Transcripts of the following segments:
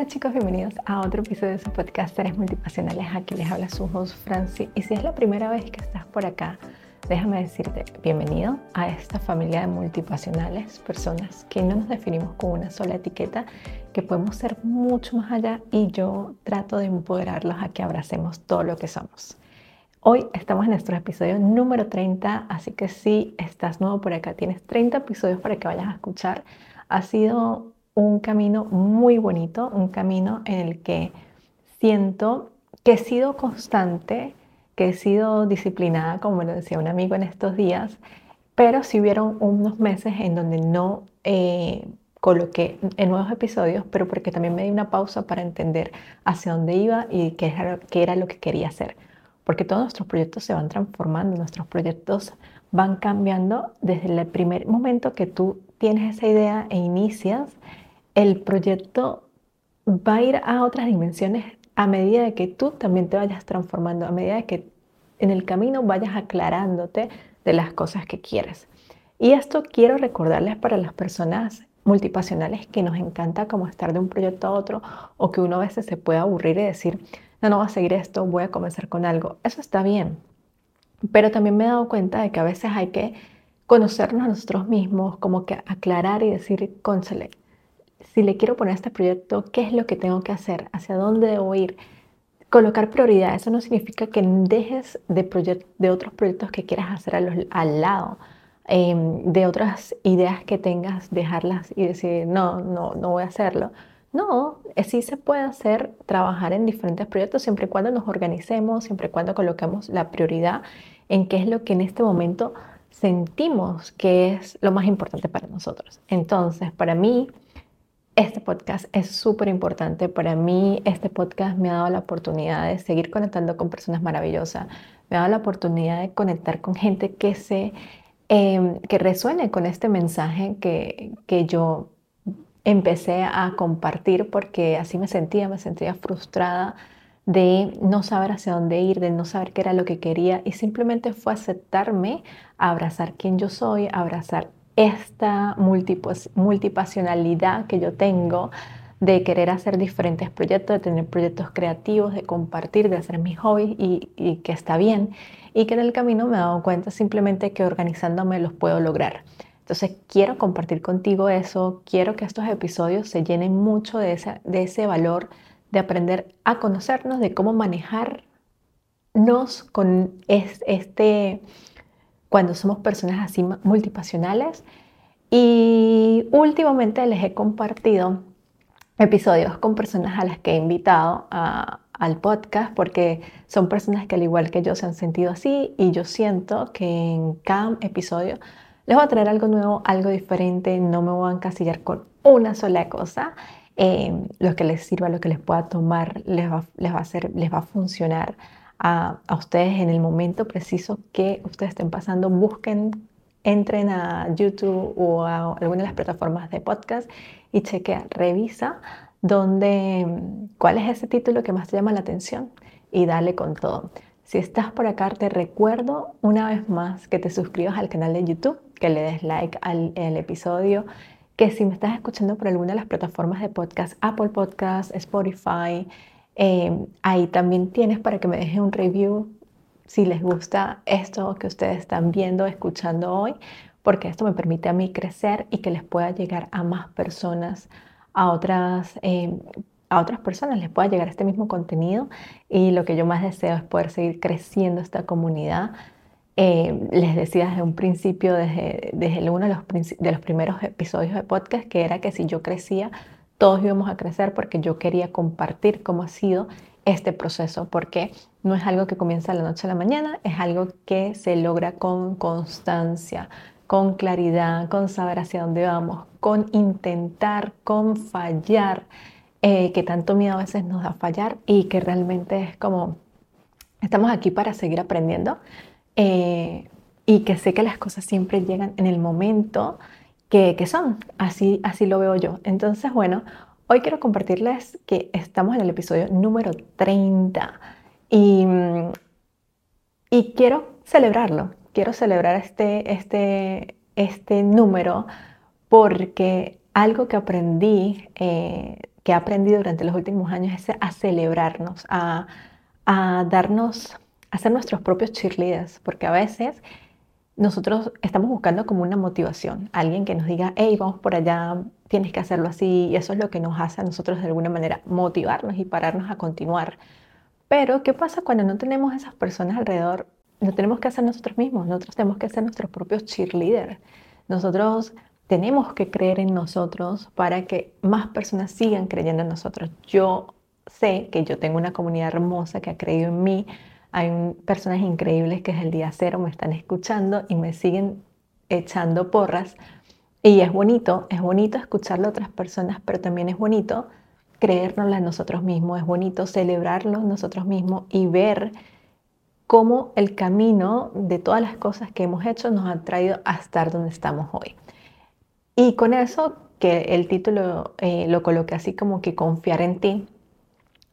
Hola chicos, bienvenidos a otro episodio de su podcast Seres Multipasionales. Aquí les habla su host Franci. Y si es la primera vez que estás por acá, déjame decirte bienvenido a esta familia de multipasionales, personas que no nos definimos con una sola etiqueta, que podemos ser mucho más allá y yo trato de empoderarlos a que abracemos todo lo que somos. Hoy estamos en nuestro episodio número 30, así que si estás nuevo por acá, tienes 30 episodios para que vayas a escuchar. Ha sido un camino muy bonito, un camino en el que siento que he sido constante, que he sido disciplinada, como me lo decía un amigo en estos días, pero si hubieron unos meses en donde no eh, coloqué en nuevos episodios, pero porque también me di una pausa para entender hacia dónde iba y qué era, qué era lo que quería hacer. Porque todos nuestros proyectos se van transformando, nuestros proyectos van cambiando desde el primer momento que tú tienes esa idea e inicias el proyecto va a ir a otras dimensiones a medida de que tú también te vayas transformando, a medida de que en el camino vayas aclarándote de las cosas que quieres. Y esto quiero recordarles para las personas multipasionales que nos encanta como estar de un proyecto a otro o que uno a veces se puede aburrir y decir, no, no voy a seguir esto, voy a comenzar con algo. Eso está bien. Pero también me he dado cuenta de que a veces hay que conocernos a nosotros mismos, como que aclarar y decir, cónsele, si le quiero poner a este proyecto, qué es lo que tengo que hacer, hacia dónde debo ir. Colocar prioridad, eso no significa que dejes de, de otros proyectos que quieras hacer al lado, em, de otras ideas que tengas, dejarlas y decir, no, no, no voy a hacerlo. No, sí se puede hacer trabajar en diferentes proyectos siempre y cuando nos organicemos, siempre y cuando coloquemos la prioridad en qué es lo que en este momento sentimos que es lo más importante para nosotros. Entonces, para mí, este podcast es súper importante. Para mí, este podcast me ha dado la oportunidad de seguir conectando con personas maravillosas. Me ha dado la oportunidad de conectar con gente que, se, em, que resuene con este mensaje que, que yo empecé a compartir porque así me sentía, me sentía frustrada de no saber hacia dónde ir, de no saber qué era lo que quería y simplemente fue aceptarme, abrazar quién yo soy, abrazar esta multipasionalidad que yo tengo de querer hacer diferentes proyectos, de tener proyectos creativos, de compartir, de hacer mis hobbies y, que está bien. Y que en el camino me he dado cuenta simplemente que organizándome los puedo lograr. Entonces quiero compartir contigo eso, quiero que estos episodios se llenen mucho de, de ese valor de aprender a conocernos, de cómo manejarnos con este cuando somos personas así multipasionales. Y últimamente les he compartido episodios con personas a las que he invitado al podcast porque son personas que al igual que yo se han sentido así y yo siento que en cada episodio les voy a traer algo nuevo, algo diferente, no me voy a encasillar con una sola cosa. Eh, lo que les sirva, lo que les pueda tomar, les va, les va a hacer, les va a funcionar a, ustedes en el momento preciso que ustedes estén pasando. Busquen, entren a YouTube o a alguna de las plataformas de podcast y chequea, revisa dónde, cuál es ese título que más te llama la atención y dale con todo. Si estás por acá, te recuerdo una vez más que te suscribas al canal de YouTube, que le des like al, al episodio, que si me estás escuchando por alguna de las plataformas de podcast, Apple Podcast, Spotify, Em, ahí también tienes para que me dejen un review si les gusta esto que ustedes están viendo, escuchando hoy, porque esto me permite a mí crecer y que les pueda llegar a más personas, a otras, em, a otras personas les pueda llegar este mismo contenido. Y lo que yo más deseo es poder seguir creciendo esta comunidad. Em, les decía desde un principio, desde, desde uno de los, de los primeros episodios de podcast, que era que si yo crecía, todos íbamos a crecer porque yo quería compartir cómo ha sido este proceso, porque no es algo que comienza la noche a la mañana, es algo que se logra con constancia, con claridad, con saber hacia dónde vamos, con intentar, con fallar, eh, que tanto miedo a veces nos da fallar y que realmente es como, estamos aquí para seguir aprendiendo eh, y que sé que las cosas siempre llegan en el momento que, son. Así, así lo veo yo. Entonces, bueno, hoy quiero compartirles que estamos en el episodio número 30 y, y quiero celebrarlo. Quiero celebrar este, este, este número porque algo que aprendí eh, que he aprendido durante los últimos años es a celebrarnos, a, a darnos, a ser nuestros propios cheerleaders, porque a veces nosotros estamos buscando como una motivación, alguien que nos diga, hey, vamos por allá, tienes que hacerlo así, y eso es lo que nos hace a nosotros de alguna manera motivarnos y pararnos a continuar. Pero, ¿qué pasa cuando no tenemos esas personas alrededor? No tenemos que hacer nosotros mismos, nosotros tenemos que ser nuestros propios cheerleaders. Nosotros tenemos que creer en nosotros para que más personas sigan creyendo en nosotros. Yo sé que yo tengo una comunidad hermosa que ha creído en mí, hay personas increíbles que desde el día cero me están escuchando y me siguen echando porras. Y es bonito, es bonito escucharlo a otras personas, pero también es bonito creérnosla en nosotros mismos, es bonito celebrarlo nosotros mismos y ver cómo el camino de todas las cosas que hemos hecho nos ha traído a estar donde estamos hoy. Y con eso, que el título eh, lo coloqué así como que confiar en ti,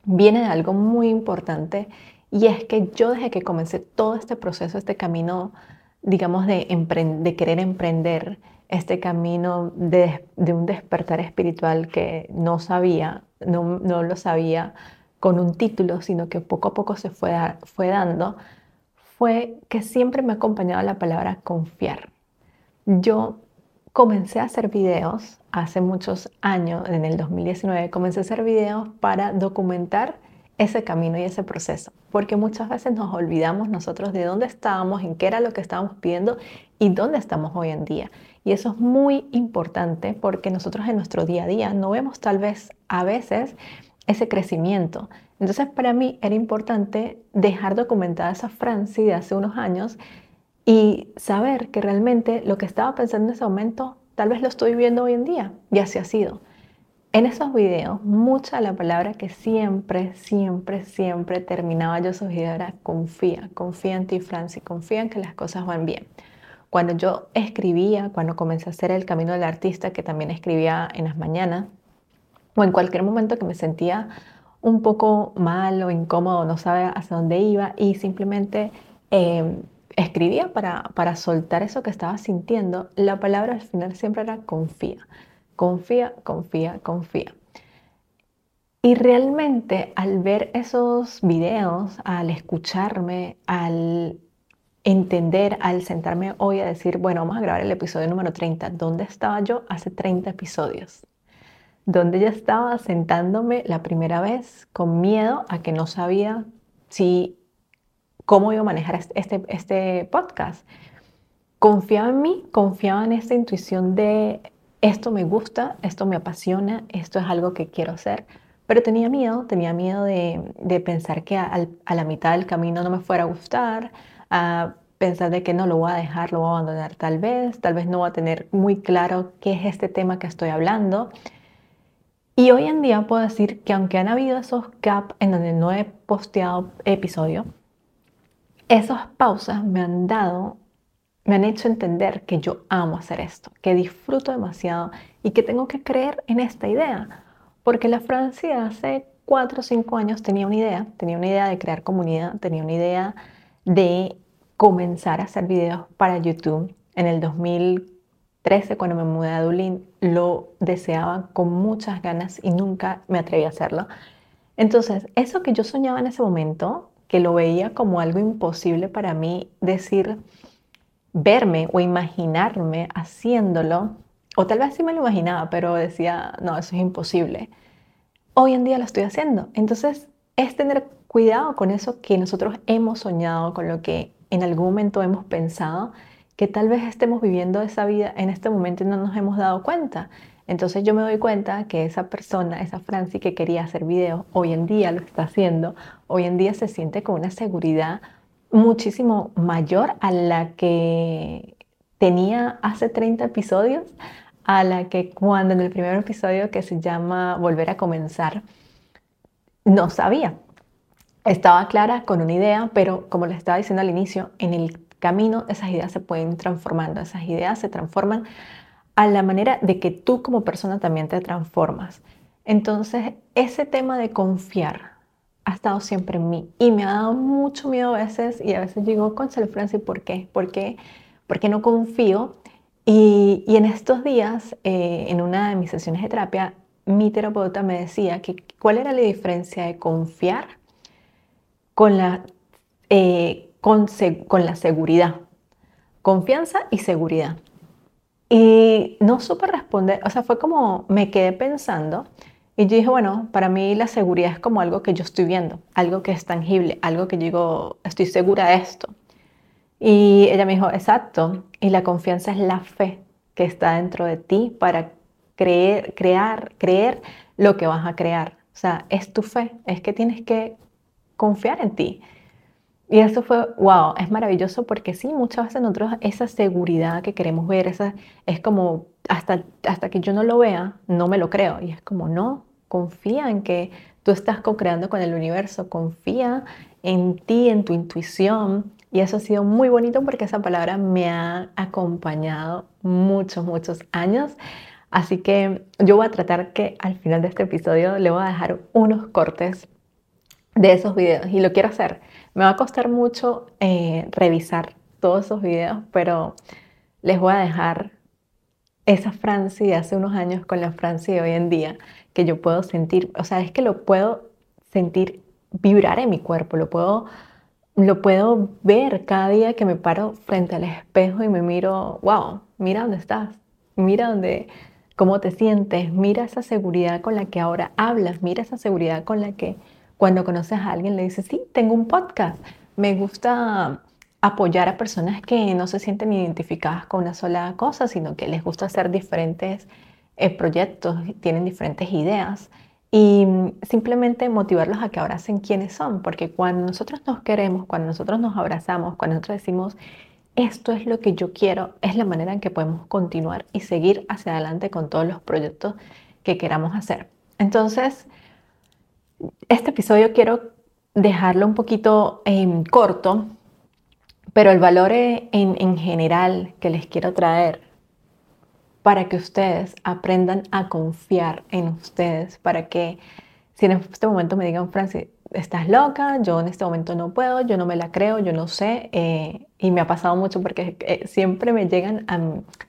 viene de algo muy importante y es que yo desde que comencé todo este proceso, este camino, digamos, de, de querer emprender, este camino de, un despertar espiritual que no sabía, no, lo sabía con un título, sino que poco a poco se fue, fue dando, fue que siempre me ha acompañado la palabra confiar. Yo comencé a hacer videos hace muchos años, en el 2019, comencé a hacer videos para documentar ese camino y ese proceso, porque muchas veces nos olvidamos nosotros de dónde estábamos, en qué era lo que estábamos pidiendo y dónde estamos hoy en día. Y eso es muy importante porque nosotros en nuestro día a día no vemos tal vez a veces ese crecimiento. Entonces para mí era importante dejar documentada esa Franci de hace unos años y saber que realmente lo que estaba pensando en ese momento tal vez lo estoy viviendo hoy en día y así ha sido. En esos videos, mucha la palabra que siempre, siempre, siempre terminaba yo esos videos era confía, confía en ti, Francis, confía en que las cosas van bien. Cuando yo escribía, cuando comencé a hacer el camino del artista, que también escribía en las mañanas, o en cualquier momento que me sentía un poco mal o incómodo, no sabía hacia dónde iba y simplemente em, escribía para, para soltar eso que estaba sintiendo, la palabra al final siempre era confía. Confía, confía, confía. Y realmente al ver esos videos, al escucharme, al entender, al sentarme hoy a decir, bueno, vamos a grabar el episodio número 30, ¿dónde estaba yo hace 30 episodios? Donde ya estaba sentándome la primera vez con miedo a que no sabía si cómo iba a manejar este, este podcast. Confiaba en mí, confiaba en esta intuición de esto me gusta, esto me apasiona, esto es algo que quiero hacer. Pero tenía miedo, tenía miedo de, pensar que a, la mitad del camino no me fuera a gustar, a pensar de que no lo voy a dejar, lo voy a abandonar tal vez, tal vez no voy a tener muy claro qué es este tema que estoy hablando. Y hoy en día puedo decir que aunque han habido esos gaps en donde no he posteado episodio, esas pausas me han dado me han hecho entender que yo amo hacer esto, que disfruto demasiado y que tengo que creer en esta idea. Porque la Francia hace cuatro o cinco años tenía una idea, tenía una idea de crear comunidad, tenía una idea de comenzar a hacer videos para YouTube. En el 2013, cuando me mudé a Dublín, lo deseaba con muchas ganas y nunca me atreví a hacerlo. Entonces, eso que yo soñaba en ese momento, que lo veía como algo imposible para mí, decir, verme o imaginarme haciéndolo, o tal vez sí me lo imaginaba, pero decía, no, eso es imposible. Hoy en día lo estoy haciendo. Entonces, es tener cuidado con eso que nosotros hemos soñado, con lo que en algún momento hemos pensado, que tal vez estemos viviendo esa vida en este momento y no nos hemos dado cuenta. Entonces yo me doy cuenta que esa persona, esa Franci que quería hacer videos, hoy en día lo está haciendo, hoy en día se siente con una seguridad muchísimo mayor a la que tenía hace 30 episodios, a la que cuando en el primer episodio que se llama Volver a comenzar, no sabía. Estaba clara con una idea, pero como les estaba diciendo al inicio, en el camino esas ideas se pueden transformando, esas ideas se transforman a la manera de que tú como persona también te transformas. Entonces, ese tema de confiar, ha estado siempre en mí y me ha dado mucho miedo a veces y a veces digo, concha Francis, ¿por qué? ¿Por qué? Porque no confío. Y, y en estos días, eh, en una de mis sesiones de terapia, mi terapeuta me decía que cuál era la diferencia de confiar con la, eh, con, con la seguridad. Confianza y seguridad. Y no supe responder, o sea, fue como me quedé pensando y yo dije, bueno, para mí la seguridad es como algo que yo estoy viendo, algo que es tangible, algo que yo digo, estoy segura de esto. Y ella me dijo, exacto, y la confianza es la fe que está dentro de ti para creer, crear, creer lo que vas a crear. O sea, es tu fe, es que tienes que confiar en ti. Y eso fue, wow, es maravilloso porque sí, muchas veces nosotros esa seguridad que queremos ver, esa, es como, hasta, hasta que yo no lo vea, no me lo creo. Y es como, no, confía en que tú estás co-creando con el universo, confía en ti, en tu intuición. Y eso ha sido muy bonito porque esa palabra me ha acompañado muchos, muchos años. Así que yo voy a tratar que al final de este episodio le voy a dejar unos cortes de esos videos y lo quiero hacer. Me va a costar mucho eh, revisar todos esos videos, pero les voy a dejar esa Francia de hace unos años con la Francia de hoy en día, que yo puedo sentir, o sea, es que lo puedo sentir vibrar en mi cuerpo, lo puedo, lo puedo ver cada día que me paro frente al espejo y me miro, wow, mira dónde estás, mira dónde, cómo te sientes, mira esa seguridad con la que ahora hablas, mira esa seguridad con la que cuando conoces a alguien le dices, sí, tengo un podcast. Me gusta apoyar a personas que no se sienten identificadas con una sola cosa, sino que les gusta hacer diferentes eh, proyectos, tienen diferentes ideas y simplemente motivarlos a que abracen quiénes son, porque cuando nosotros nos queremos, cuando nosotros nos abrazamos, cuando nosotros decimos, esto es lo que yo quiero, es la manera en que podemos continuar y seguir hacia adelante con todos los proyectos que queramos hacer. Entonces, este episodio quiero dejarlo un poquito em, corto, pero el valor e, en, en general que les quiero traer para que ustedes aprendan a confiar en ustedes, para que si en este momento me digan, Francis, estás loca, yo en este momento no puedo, yo no me la creo, yo no sé, eh, y me ha pasado mucho porque eh, siempre me llegan a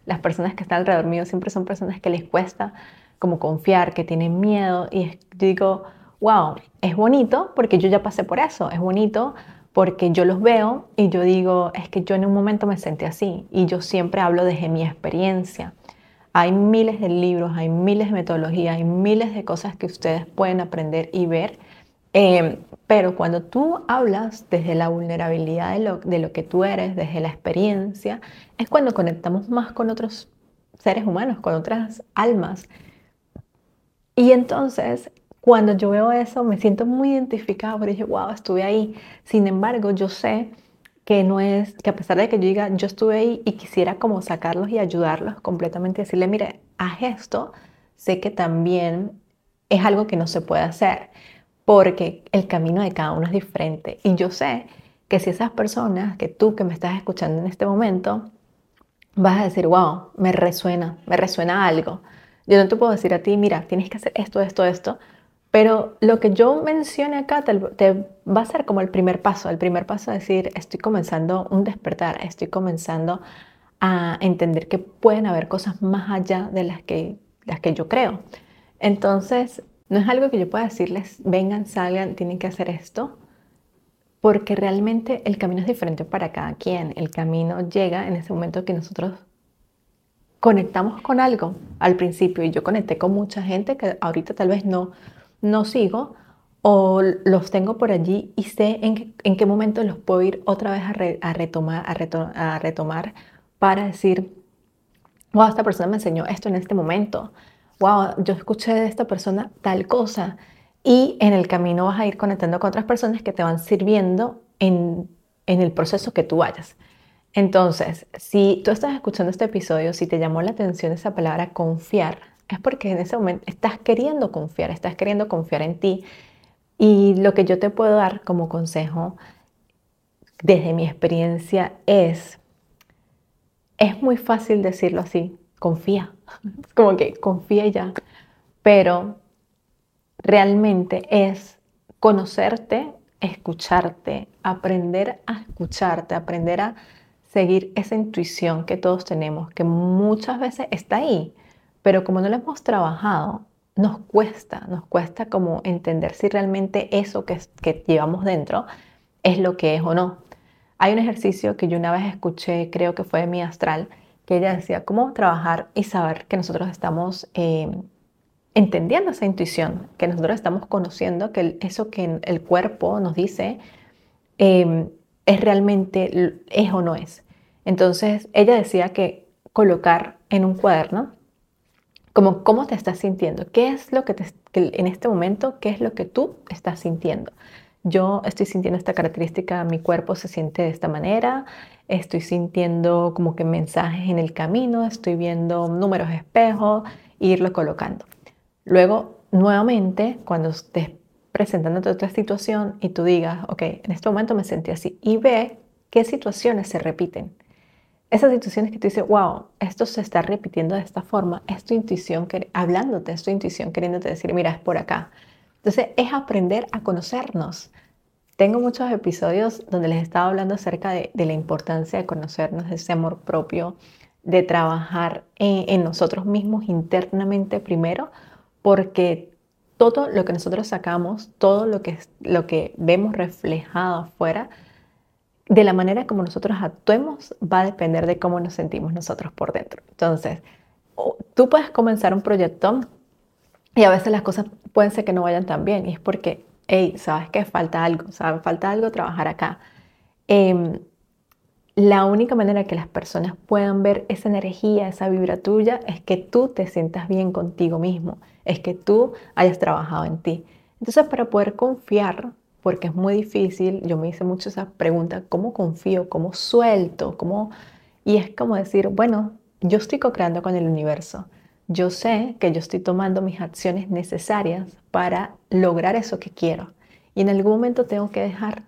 las personas que están alrededor mío, siempre son personas que les cuesta como confiar, que tienen miedo, y digo, wow, es bonito porque yo ya pasé por eso, es bonito porque yo los veo y yo digo, es que yo en un momento me sentí así y yo siempre hablo desde mi experiencia. Hay miles de libros, hay miles de metodologías, hay miles de cosas que ustedes pueden aprender y ver, em, pero cuando tú hablas desde la vulnerabilidad de lo, de lo que tú eres, desde la experiencia, es cuando conectamos más con otros seres humanos, con otras almas. Y entonces cuando yo veo eso, me siento muy identificada porque dije, wow, estuve ahí. Sin embargo, yo sé que no es, que a pesar de que yo diga, yo estuve ahí y quisiera como sacarlos y ayudarlos completamente, decirle, mire, haz esto, sé que también es algo que no se puede hacer porque el camino de cada uno es diferente. Y yo sé que si esas personas, que tú que me estás escuchando en este momento, vas a decir, wow, me resuena, me resuena algo. Yo no te puedo decir a ti, mira, tienes que hacer esto, esto, esto, pero lo que yo mencione acá te, va a ser como el primer paso. El primer paso es decir, estoy comenzando un despertar, estoy comenzando a entender que pueden haber cosas más allá de las que, las que yo creo. Entonces, no es algo que yo pueda decirles, vengan, salgan, tienen que hacer esto, porque realmente el camino es diferente para cada quien. El camino llega en ese momento que nosotros conectamos con algo al principio y yo conecté con mucha gente que ahorita tal vez no no sigo o los tengo por allí y sé en, qué momento los puedo ir otra vez a, retomar, para decir, wow, esta persona me enseñó esto en este momento, wow, yo escuché de esta persona tal cosa y en el camino vas a ir conectando con otras personas que te van sirviendo en, en el proceso que tú vayas. Entonces, si tú estás escuchando este episodio, si te llamó la atención esa palabra confiar, es porque en ese momento estás queriendo confiar, estás queriendo confiar en ti. Y lo que yo te puedo dar como consejo desde mi experiencia es, es muy fácil decirlo así, confía, como que confía ya, pero realmente es conocerte, escucharte, aprender a escucharte, aprender a seguir esa intuición que todos tenemos, que muchas veces está ahí, pero como no lo hemos trabajado, nos cuesta, nos cuesta como entender si realmente eso que, que llevamos dentro es lo que es o no. Hay un ejercicio que yo una vez escuché, creo que fue de mi astral, que ella decía cómo trabajar y saber que nosotros estamos eh, entendiendo esa intuición, que nosotros estamos conociendo que eso que el cuerpo nos dice em, es realmente es o no es. Entonces ella decía que colocar en un cuaderno como cómo te estás sintiendo, qué es lo que, te, en este momento, qué es lo que tú estás sintiendo yo estoy sintiendo esta característica, mi cuerpo se siente de esta manera, estoy sintiendo como que mensajes en el camino, estoy viendo números espejos, e irlo colocando. Luego, nuevamente, cuando estés presentándote otra situación y tú digas, ok, en este momento me sentí así, y ve qué situaciones se repiten. Esas situaciones que tú dices, wow, esto se está repitiendo de esta forma, es tu intuición, hablándote, es tu intuición queriéndote decir, mira, es por acá. Entonces es aprender a conocernos. Tengo muchos episodios donde les estaba hablando acerca de, la importancia de conocernos, de ese amor propio, de trabajar en, nosotros mismos internamente primero, porque todo lo que nosotros sacamos, todo lo que, lo que vemos reflejado afuera, de la manera como nosotros actuemos, va a depender de cómo nos sentimos nosotros por dentro. Entonces, tú puedes comenzar un proyecto y a veces las cosas pueden ser que no vayan tan bien. Y es porque, hey, sabes que falta algo, ¿sabes? Falta algo trabajar acá. Em, la única manera que las personas puedan ver esa energía, esa vibra tuya, es que tú te sientas bien contigo mismo, es que tú hayas trabajado en ti. Entonces, para poder confiar, porque es muy difícil, yo me hice mucho esa pregunta, ¿cómo confío? ¿Cómo suelto? ¿Cómo? Y es como decir, bueno, yo estoy co-creando con el universo yo sé que yo estoy tomando mis acciones necesarias para lograr eso que quiero. Y en algún momento tengo que dejar,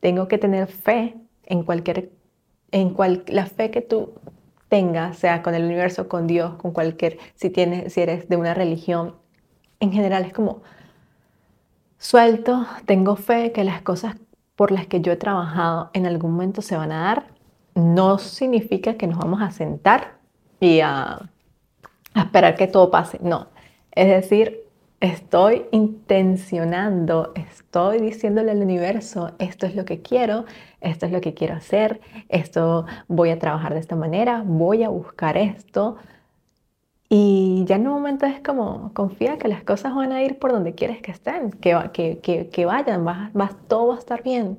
tengo que tener fe en cualquier, en cual, la fe que tú tengas, sea con el universo, con Dios, con cualquier, si tienes, si eres de una religión, en general es como suelto, tengo fe que las cosas por las que yo he trabajado en algún momento se van a dar. No significa que nos vamos a sentar y a a esperar que todo pase. No. Es decir, estoy intencionando, estoy diciéndole al universo, esto es lo que quiero, esto es lo que quiero hacer, esto voy a trabajar de esta manera, voy a buscar esto. Y ya en un momento es como, confía que las cosas van a ir por donde quieres que estén, que, que, que, vayan, todo va a estar bien.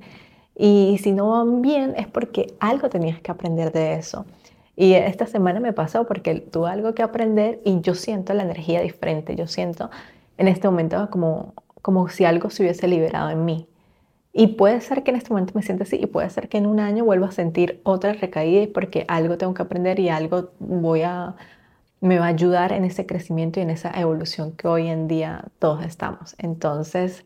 Y si no van bien es porque algo tenías que aprender de eso. Y esta semana me pasó porque tuve algo que aprender y yo siento la energía diferente. Yo siento en este momento como, como si algo se hubiese liberado en mí. Y puede ser que en este momento me sienta así y puede ser que en un año vuelva a sentir otra recaída porque algo tengo que aprender y algo voy a, me va a ayudar en ese crecimiento y en esa evolución que hoy en día todos estamos. Entonces,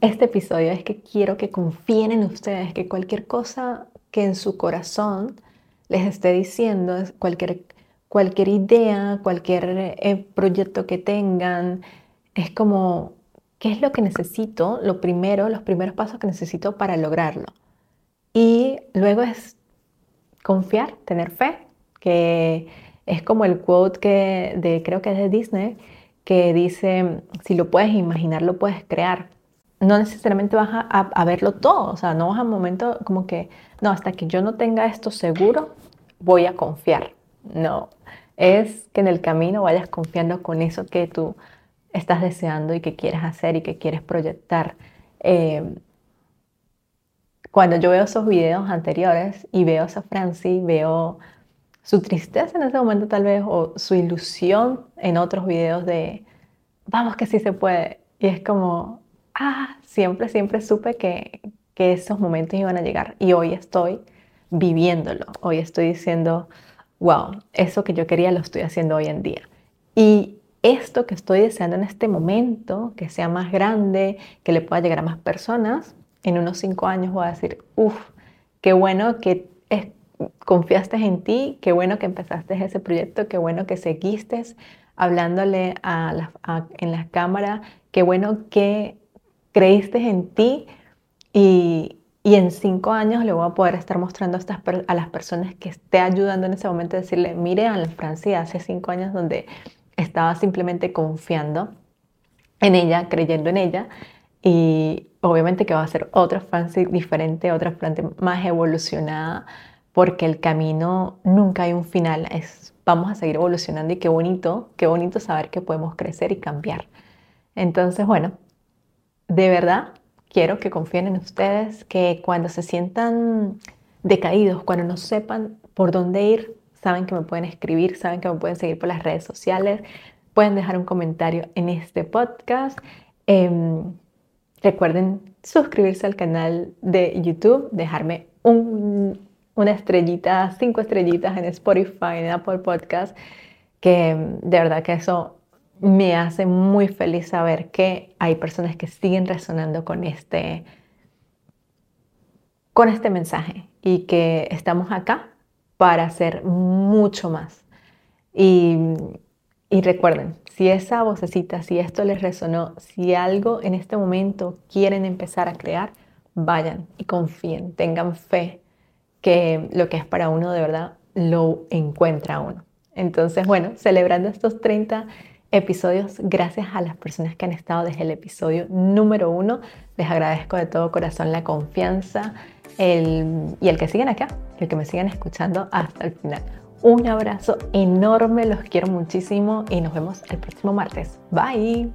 este episodio es que quiero que confíen en ustedes, que cualquier cosa que en su corazón les esté diciendo, cualquier, cualquier idea, cualquier eh, proyecto que tengan, es como, ¿qué es lo que necesito? Lo primero, los primeros pasos que necesito para lograrlo. Y luego es confiar, tener fe, que es como el quote que de, creo que es de Disney, que dice, si lo puedes imaginar, lo puedes crear. No necesariamente vas a, a verlo todo, o sea, no vas a un momento como que, no, hasta que yo no tenga esto seguro, voy a confiar. No, es que en el camino vayas confiando con eso que tú estás deseando y que quieres hacer y que quieres proyectar. Eh, cuando yo veo esos videos anteriores y veo a esa Francie, veo su tristeza en ese momento tal vez o su ilusión en otros videos de, vamos que sí se puede. Y es como, ah, siempre, siempre supe que, que esos momentos iban a llegar y hoy estoy viviéndolo. Hoy estoy diciendo, wow, eso que yo quería lo estoy haciendo hoy en día. Y esto que estoy deseando en este momento, que sea más grande, que le pueda llegar a más personas, en unos cinco años voy a decir, uff, qué bueno que confiaste en ti, qué bueno que empezaste ese proyecto, qué bueno que seguiste hablándole a en la cámara, qué bueno que creíste en ti y, y en cinco años le voy a poder estar mostrando a, a las personas que esté ayudando en ese momento, decirle, mire a la Francia hace cinco años donde estaba simplemente confiando en ella, creyendo en ella y obviamente que va a ser otra Franci diferente, otra Franci más evolucionada porque el camino nunca hay un final, es, vamos a seguir evolucionando y qué bonito, qué bonito saber que podemos crecer y cambiar. Entonces, bueno, de verdad quiero que confíen en ustedes, que cuando se sientan decaídos, cuando no sepan por dónde ir, saben que me pueden escribir, saben que me pueden seguir por las redes sociales, pueden dejar un comentario en este podcast. Em, recuerden suscribirse al canal de YouTube, dejarme una estrellita, cinco estrellitas en Spotify, en Apple Podcast, que de verdad que eso me hace muy feliz saber que hay personas que siguen resonando con este, con este mensaje y que estamos acá para hacer mucho más. Y, y recuerden, si esa vocecita, si esto les resonó, si algo en este momento quieren empezar a crear, vayan y confíen, tengan fe que lo que es para uno de verdad lo encuentra uno. Entonces, bueno, celebrando estos 30 episodios, gracias a las personas que han estado desde el episodio número uno, les agradezco de todo corazón la confianza y el que siguen acá, el que me sigan escuchando hasta el final. Un abrazo enorme, los quiero muchísimo y nos vemos el próximo martes. Bye.